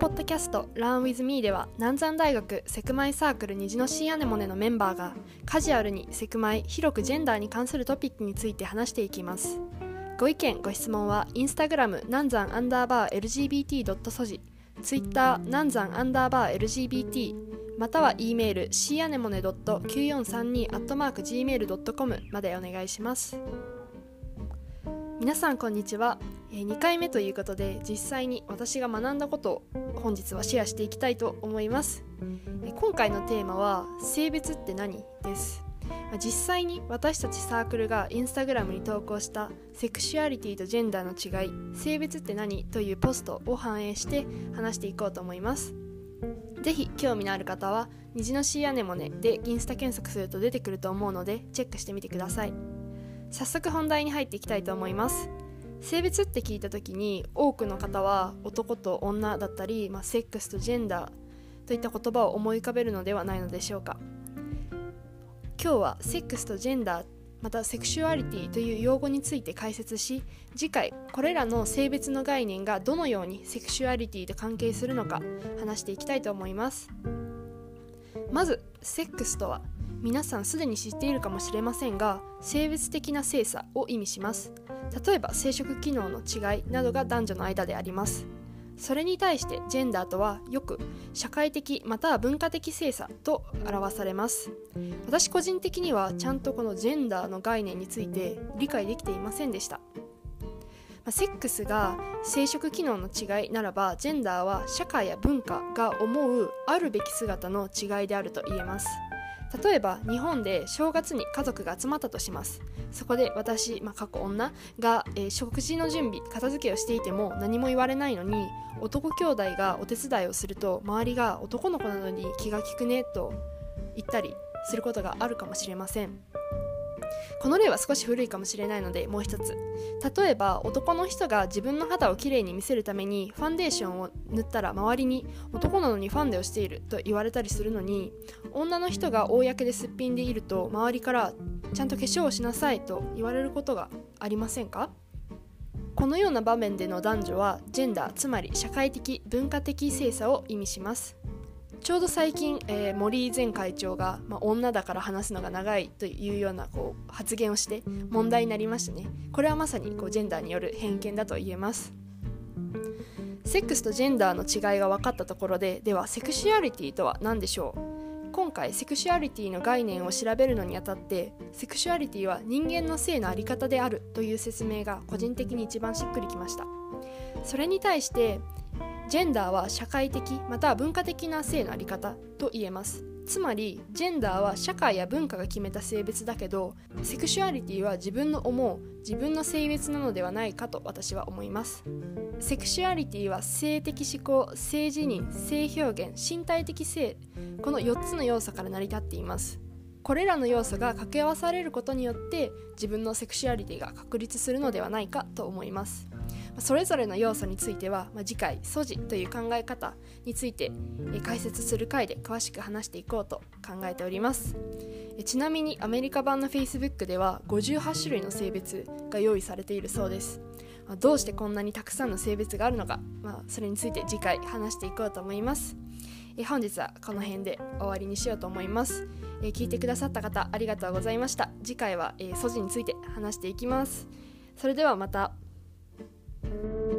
ポッドキャスト Learn with me では南山大学セクマイサークル虹のシーアネモネのメンバーがカジュアルにセクマイ広くジェンダーに関するトピックについて話していきますご意見ご質問はインスタグラム南山アンダーバー LGBT. ソジツイッター南山アンダーバー LGBT または e メール c アネモネ .9432-gmail.com までお願いします皆さんこんにちは2回目ということで実際に私が学んだことを本日はシェアしていきたいと思います。今回のテーマは性別って何です。実際に私たちサークルがインスタグラムに投稿したセクシュアリティとジェンダーの違い性別って何というポストを反映して話していこうと思います。ぜひ興味のある方は虹のシーアネモネでインスタ検索すると出てくると思うのでチェックしてみてください。早速本題に入っていきたいと思います。性別って聞いた時に多くの方は男と女だったり、まあ、セックスとジェンダーといった言葉を思い浮かべるのではないのでしょうか。今日はセックスとジェンダーまたセクシュアリティという用語について解説し次回これらの性別の概念がどのようにセクシュアリティと関係するのか話していきたいと思います。まずセックスとは皆さんすでに知っているかもしれませんが性別的な性差を意味します。例えば生殖機能の違いなどが男女の間であります。それに対してジェンダーとはよく社会的または文化的性差と表されます。私個人的にはちゃんとこのジェンダーの概念について理解できていませんでした。まセックスが生殖機能の違いならばジェンダーは社会や文化が思うあるべき姿の違いであると言えます。例えば日本で正月に家族が集まったとします。そこで私、まあ、過去女が、えー、食事の準備片付けをしていても何も言われないのに男兄弟がお手伝いをすると周りが男の子なのに気が利くねと言ったりすることがあるかもしれません。この例は少し古いかもしれないのでもう一つ。例えば男の人が自分の肌をきれいに見せるためにファンデーションを塗ったら周りに男なのにファンデをしていると言われたりするのに女の人が公ですっぴんでいると周りからちゃんと化粧をしなさいと言われることがありませんか？このような場面での男女はジェンダーつまり社会的文化的性差を意味します。ちょうど最近、えー、森前会長が、まあ、女だから話すのが長いというようなこう発言をして問題になりましたね。これはまさにこうジェンダーによる偏見だと言えます。セックスとジェンダーの違いが分かったところでではセクシュアリティとは何でしょう？今回セクシュアリティの概念を調べるのにあたってセクシュアリティは人間の性の在り方であるという説明が個人的に一番しっくりきました。それに対してジェンダーは社会的また文化的な性のあり方と言えます。つまりジェンダーは社会や文化が決めた性別だけどセクシュアリティは自分の思う自分の性別なのではないかと私は思います。セクシュアリティは性的思考性自認性表現身体的性この4つの要素から成り立っています。これらの要素が掛け合わされることによって自分のセクシュアリティが確立するのではないかと思います。それぞれの要素については、まあ、次回「素地」という考え方について、え解説する回で詳しく話していこうと考えております。えちなみにアメリカ版の Facebook では58種類の性別が用意されているそうです、ま、どうしてこんなにたくさんの性別があるのか、まあ、それについて次回話していこうと思います。え本日はこの辺で終わりにしようと思います。え聞いてくださった方ありがとうございました。次回は、え素地について話していきます。それではまた。Thank you.